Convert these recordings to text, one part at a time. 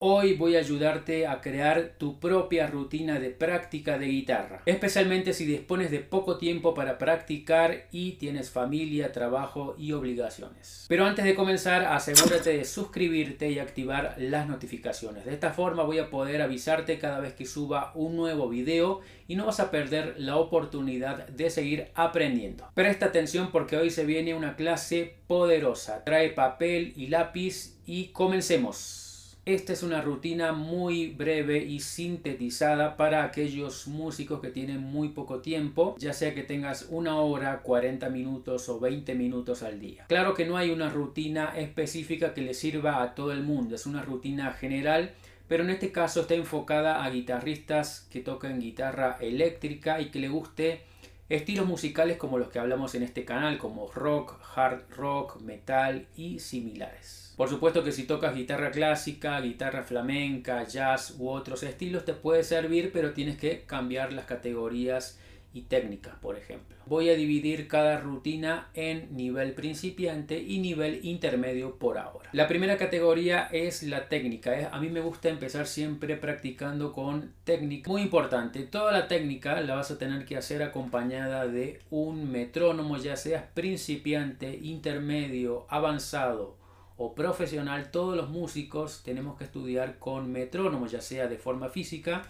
Hoy voy a ayudarte a crear tu propia rutina de práctica de guitarra, especialmente si dispones de poco tiempo para practicar y tienes familia, trabajo y obligaciones. Pero antes de comenzar, asegúrate de suscribirte y activar las notificaciones. De esta forma voy a poder avisarte cada vez que suba un nuevo video y no vas a perder la oportunidad de seguir aprendiendo. Presta atención porque hoy se viene una clase poderosa. Trae papel y lápiz y comencemos. Esta es una rutina muy breve y sintetizada para aquellos músicos que tienen muy poco tiempo, ya sea que tengas una hora, 40 minutos o 20 minutos al día. Claro que no hay una rutina específica que le sirva a todo el mundo, es una rutina general pero en este caso está enfocada a guitarristas que tocan guitarra eléctrica y que le guste estilos musicales como los que hablamos en este canal, como rock, hard rock, metal y similares. Por supuesto que si tocas guitarra clásica, guitarra flamenca, jazz u otros estilos te puede servir, pero tienes que cambiar las categorías y técnicas, por ejemplo. Voy a dividir cada rutina en nivel principiante y nivel intermedio por ahora. La primera categoría es la técnica. A mí me gusta empezar siempre practicando con técnica. Muy importante, toda la técnica la vas a tener que hacer acompañada de un metrónomo, ya seas principiante, intermedio, avanzado o profesional, todos los músicos tenemos que estudiar con metrónomo, ya sea de forma física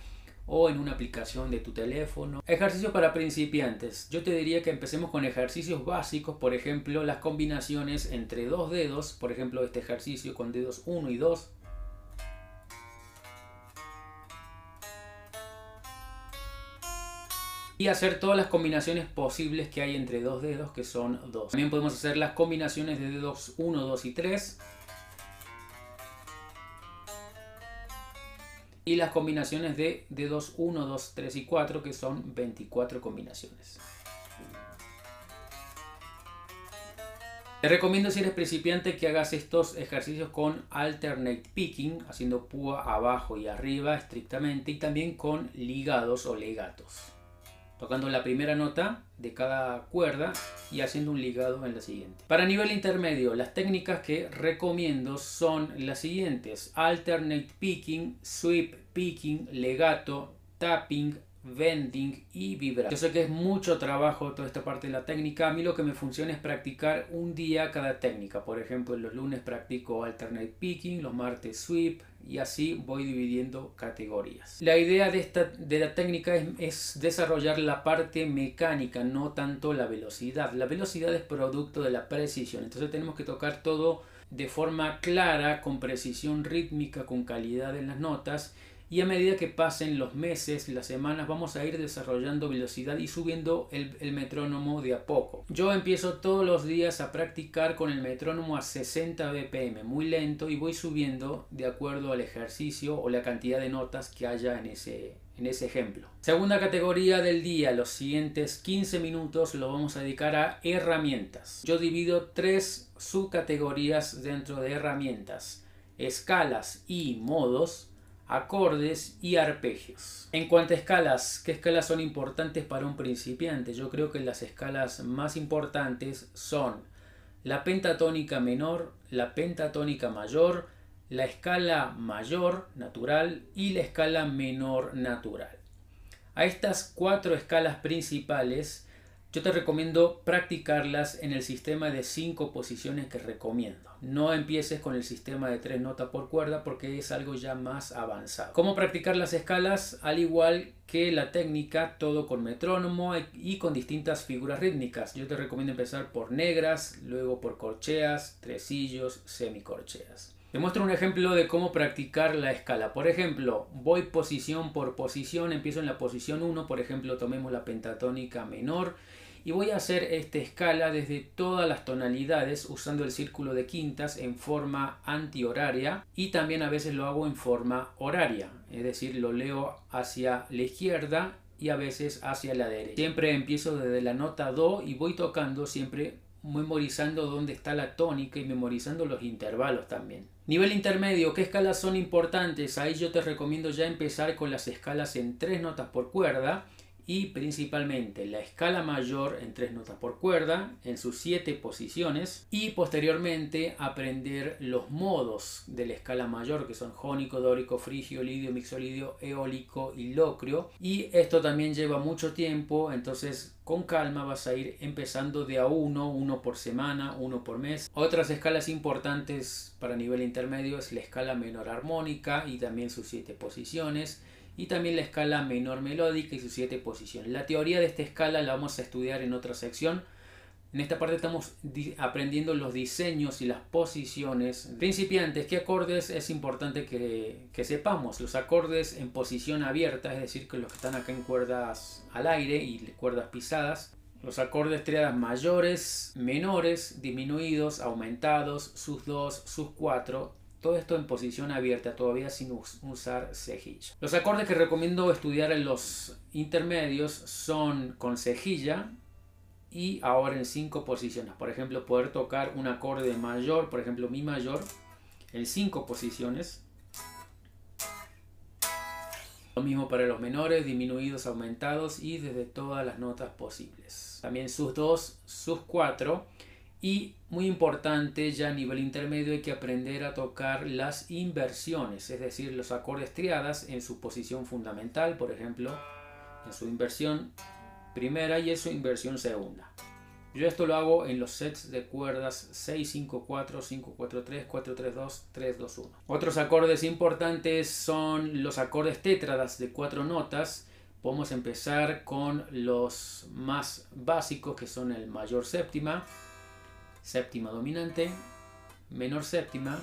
o en una aplicación de tu teléfono. Ejercicios para principiantes. Yo te diría que empecemos con ejercicios básicos, por ejemplo, las combinaciones entre dos dedos, por ejemplo, este ejercicio con dedos 1 y 2 y hacer todas las combinaciones posibles que hay entre dos dedos que son dos. También podemos hacer las combinaciones de dedos 1, 2 y 3. Y las combinaciones de dedos 1, 2, 3 y 4 que son 24 combinaciones. Te recomiendo si eres principiante que hagas estos ejercicios con alternate picking, haciendo púa abajo y arriba estrictamente, y también con ligados o legatos tocando la primera nota de cada cuerda y haciendo un ligado en la siguiente. Para nivel intermedio, las técnicas que recomiendo son las siguientes: alternate picking, sweep picking, legato, tapping, bending y vibrato. Yo sé que es mucho trabajo toda esta parte de la técnica. A mí lo que me funciona es practicar un día cada técnica. Por ejemplo, los lunes practico alternate picking, los martes sweep y así voy dividiendo categorías. La idea de, esta, de la técnica es, es desarrollar la parte mecánica, no tanto la velocidad. La velocidad es producto de la precisión. Entonces tenemos que tocar todo de forma clara, con precisión rítmica, con calidad en las notas y a medida que pasen los meses, las semanas, vamos a ir desarrollando velocidad y subiendo el, metrónomo de a poco. Yo empiezo todos los días a practicar con el metrónomo a 60 bpm, muy lento, y voy subiendo de acuerdo al ejercicio o la cantidad de notas que haya en ese, en ese ejemplo. Segunda categoría del día, los siguientes 15 minutos lo vamos a dedicar a herramientas. Yo divido tres subcategorías dentro de herramientas, escalas y modos acordes y arpegios. En cuanto a escalas, ¿qué escalas son importantes para un principiante? Yo creo que las escalas más importantes son la pentatónica menor, la pentatónica mayor, la escala mayor natural y la escala menor natural. A estas cuatro escalas principales yo te recomiendo practicarlas en el sistema de cinco posiciones que recomiendo. No empieces con el sistema de tres notas por cuerda porque es algo ya más avanzado. ¿Cómo practicar las escalas? Al igual que la técnica, todo con metrónomo y con distintas figuras rítmicas. Yo te recomiendo empezar por negras, luego por corcheas, tresillos, semicorcheas. Te muestro un ejemplo de cómo practicar la escala. Por ejemplo, voy posición por posición, empiezo en la posición 1, por ejemplo, tomemos la pentatónica menor y voy a hacer esta escala desde todas las tonalidades usando el círculo de quintas en forma antihoraria y también a veces lo hago en forma horaria, es decir, lo leo hacia la izquierda y a veces hacia la derecha. Siempre empiezo desde la nota Do y voy tocando siempre memorizando dónde está la tónica y memorizando los intervalos también. Nivel intermedio, ¿qué escalas son importantes? Ahí yo te recomiendo ya empezar con las escalas en tres notas por cuerda y principalmente la escala mayor en tres notas por cuerda en sus siete posiciones y posteriormente aprender los modos de la escala mayor que son jónico, dórico, frigio, lidio, mixolidio, eólico y locrio y esto también lleva mucho tiempo entonces con calma vas a ir empezando de a uno, uno por semana, uno por mes. Otras escalas importantes para nivel intermedio es la escala menor armónica y también sus siete posiciones y también la escala menor melódica y sus siete posiciones. La teoría de esta escala la vamos a estudiar en otra sección. En esta parte estamos aprendiendo los diseños y las posiciones. Principiantes, ¿qué acordes es importante que, sepamos? Los acordes en posición abierta, es decir, que los que están acá en cuerdas al aire y cuerdas pisadas. Los acordes triadas mayores, menores, disminuidos, aumentados, sus 2, sus 4, todo esto en posición abierta, todavía sin usar cejilla. Los acordes que recomiendo estudiar en los intermedios son con cejilla y ahora en cinco posiciones. Por ejemplo, poder tocar un acorde mayor, por ejemplo, mi mayor, en cinco posiciones. Lo mismo para los menores, disminuidos, aumentados y desde todas las notas posibles. También sus dos, sus cuatro y muy importante, ya a nivel intermedio hay que aprender a tocar las inversiones, es decir, los acordes triadas en su posición fundamental, por ejemplo, en su inversión primera y en su inversión segunda. Yo esto lo hago en los sets de cuerdas 6, 5, 4, 5, 4, 3, 4, 3, 2, 3, 2, 1. Otros acordes importantes son los acordes tétradas de cuatro notas. Podemos empezar con los más básicos que son el mayor séptima, séptima dominante, menor séptima,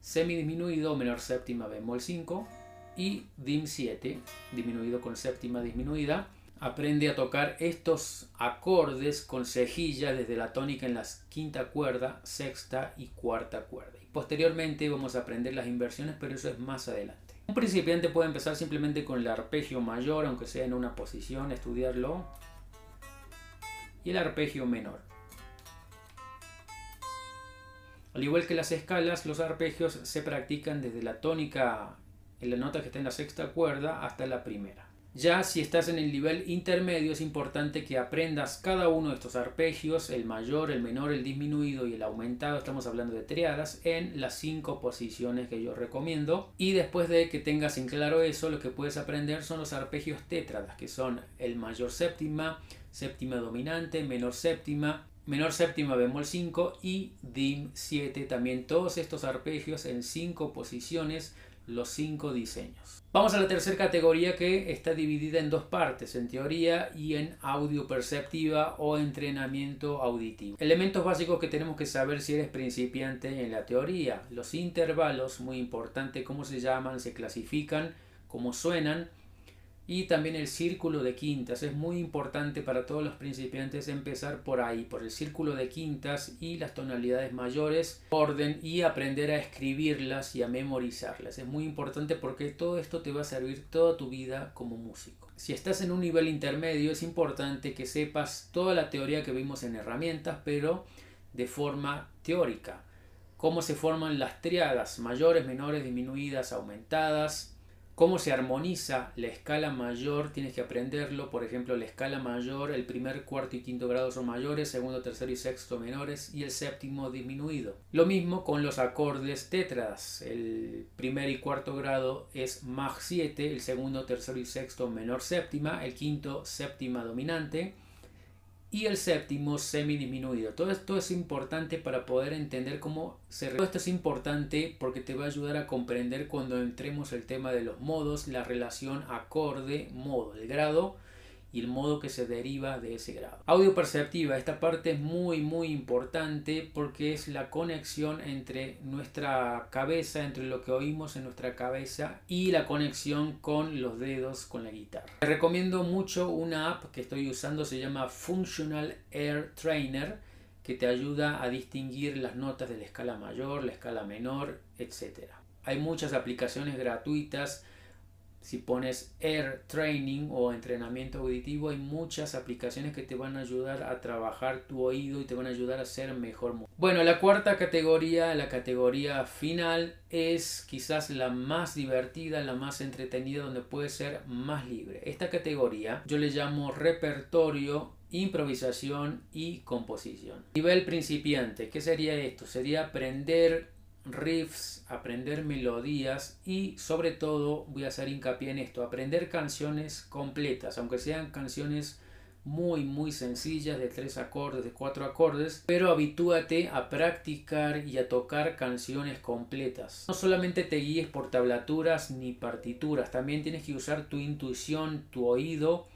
semidisminuido, menor séptima bemol 5 y dim 7, disminuido con séptima disminuida. Aprende a tocar estos acordes con cejilla desde la tónica en la quinta cuerda, sexta y cuarta cuerda. Y posteriormente vamos a aprender las inversiones, pero eso es más adelante. Un principiante puede empezar simplemente con el arpegio mayor, aunque sea en una posición, estudiarlo. Y el arpegio menor. Al igual que las escalas, los arpegios se practican desde la tónica en la nota que está en la sexta cuerda hasta la primera. Ya si estás en el nivel intermedio es importante que aprendas cada uno de estos arpegios, el mayor, el menor, el disminuido y el aumentado, estamos hablando de triadas, en las cinco posiciones que yo recomiendo. Y después de que tengas en claro eso, lo que puedes aprender son los arpegios tétradas, que son el mayor séptima, séptima dominante, menor séptima, menor séptima bemol 5 y dim 7 también todos estos arpegios en 5 posiciones los 5 diseños. Vamos a la tercera categoría que está dividida en dos partes en teoría y en audio perceptiva o entrenamiento auditivo. Elementos básicos que tenemos que saber si eres principiante en la teoría. Los intervalos muy importante cómo se llaman se clasifican cómo suenan y también el círculo de quintas. Es muy importante para todos los principiantes empezar por ahí, por el círculo de quintas y las tonalidades mayores, orden y aprender a escribirlas y a memorizarlas. Es muy importante porque todo esto te va a servir toda tu vida como músico. Si estás en un nivel intermedio es importante que sepas toda la teoría que vimos en herramientas, pero de forma teórica. Cómo se forman las triadas, mayores, menores, disminuidas, aumentadas, cómo se armoniza la escala mayor, tienes que aprenderlo, por ejemplo, la escala mayor, el primer, cuarto y quinto grado son mayores, segundo, tercero y sexto menores y el séptimo disminuido. Lo mismo con los acordes tétradas, el primer y cuarto grado es Maj 7, el segundo, tercero y sexto menor séptima, el quinto séptima dominante, y el séptimo semidisminuido. Todo esto es importante para poder entender cómo se... Todo esto es importante porque te va a ayudar a comprender cuando entremos el tema de los modos, la relación acorde-modo, el grado y el modo que se deriva de ese grado. Audio perceptiva, esta parte es muy muy importante porque es la conexión entre nuestra cabeza, entre lo que oímos en nuestra cabeza y la conexión con los dedos con la guitarra. Te recomiendo mucho una app que estoy usando, se llama Functional Air Trainer que te ayuda a distinguir las notas de la escala mayor, la escala menor, etc. Hay muchas aplicaciones gratuitas si pones Air Training o entrenamiento auditivo, hay muchas aplicaciones que te van a ayudar a trabajar tu oído y te van a ayudar a ser mejor. Bueno, la cuarta categoría, la categoría final, es quizás la más divertida, la más entretenida, donde puedes ser más libre. Esta categoría yo le llamo repertorio improvisación y composición. Nivel principiante, ¿qué sería esto? Sería aprender riffs, aprender melodías y sobre todo voy a hacer hincapié en esto, aprender canciones completas, aunque sean canciones muy muy sencillas de tres acordes, de cuatro acordes, pero habitúate a practicar y a tocar canciones completas. No solamente te guíes por tablaturas ni partituras, también tienes que usar tu intuición, tu oído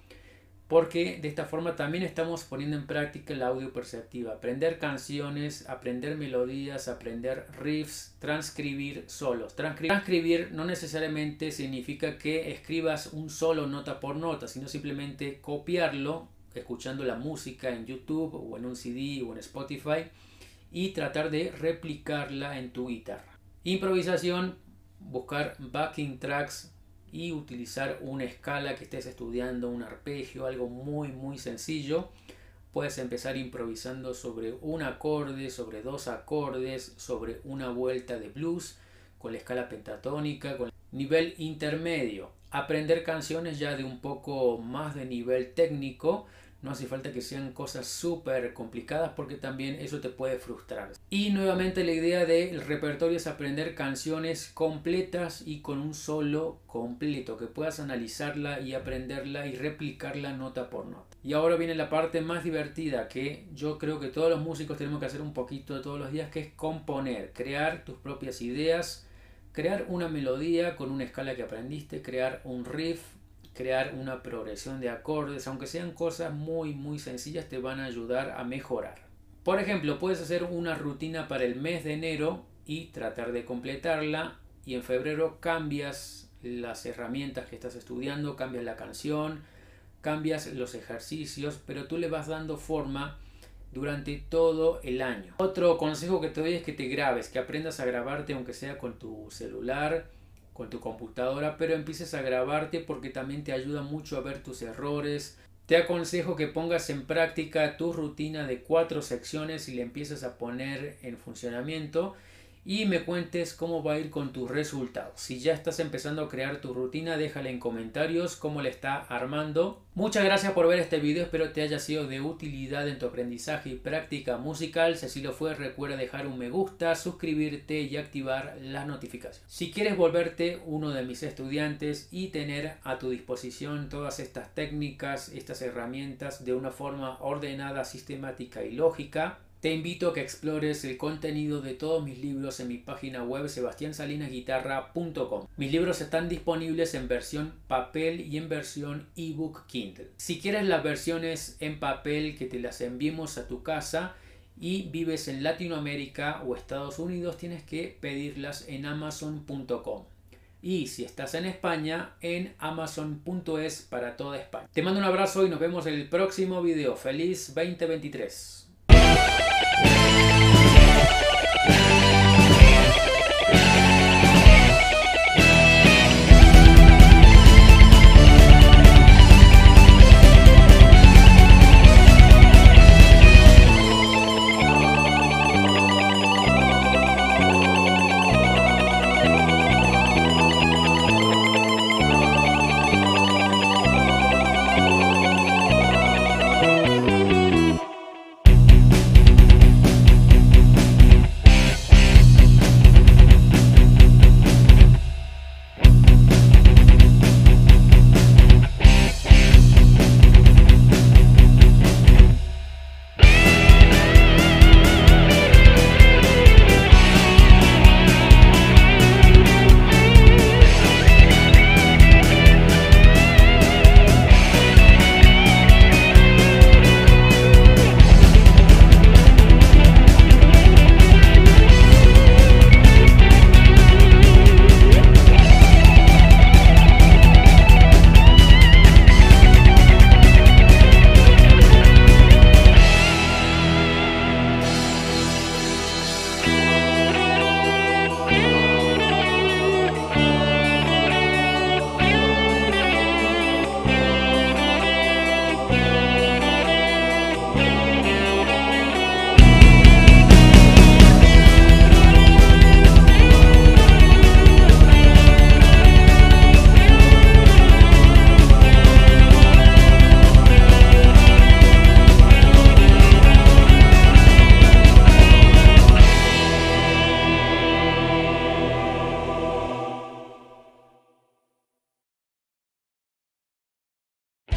porque de esta forma también estamos poniendo en práctica el audio perceptiva, aprender canciones, aprender melodías, aprender riffs, transcribir solos. Transcribir no necesariamente significa que escribas un solo nota por nota, sino simplemente copiarlo escuchando la música en YouTube o en un CD o en Spotify y tratar de replicarla en tu guitarra. Improvisación, buscar backing tracks y utilizar una escala que estés estudiando, un arpegio, algo muy muy sencillo. Puedes empezar improvisando sobre un acorde, sobre dos acordes, sobre una vuelta de blues, con la escala pentatónica, con nivel intermedio. Aprender canciones ya de un poco más de nivel técnico, no hace falta que sean cosas súper complicadas porque también eso te puede frustrar. Y nuevamente la idea del repertorio es aprender canciones completas y con un solo completo, que puedas analizarla y aprenderla y replicarla nota por nota. Y ahora viene la parte más divertida que yo creo que todos los músicos tenemos que hacer un poquito de todos los días, que es componer, crear tus propias ideas, crear una melodía con una escala que aprendiste, crear un riff, crear una progresión de acordes, aunque sean cosas muy muy sencillas, te van a ayudar a mejorar. Por ejemplo, puedes hacer una rutina para el mes de enero y tratar de completarla y en febrero cambias las herramientas que estás estudiando, cambias la canción, cambias los ejercicios, pero tú le vas dando forma durante todo el año. Otro consejo que te doy es que te grabes, que aprendas a grabarte aunque sea con tu celular con tu computadora, pero empieces a grabarte porque también te ayuda mucho a ver tus errores. Te aconsejo que pongas en práctica tu rutina de cuatro secciones y le empieces a poner en funcionamiento y me cuentes cómo va a ir con tus resultados. Si ya estás empezando a crear tu rutina, déjale en comentarios cómo le está armando. Muchas gracias por ver este video, espero te haya sido de utilidad en tu aprendizaje y práctica musical. Si así lo fue, recuerda dejar un me gusta, suscribirte y activar las notificaciones. Si quieres volverte uno de mis estudiantes y tener a tu disposición todas estas técnicas, estas herramientas de una forma ordenada, sistemática y lógica, te invito a que explores el contenido de todos mis libros en mi página web sebastiansalinasguitarra.com. Mis libros están disponibles en versión papel y en versión ebook Kindle. Si quieres las versiones en papel que te las enviemos a tu casa y vives en Latinoamérica o Estados Unidos, tienes que pedirlas en amazon.com. Y si estás en España, en amazon.es para toda España. Te mando un abrazo y nos vemos en el próximo video. Feliz 2023. Thank you.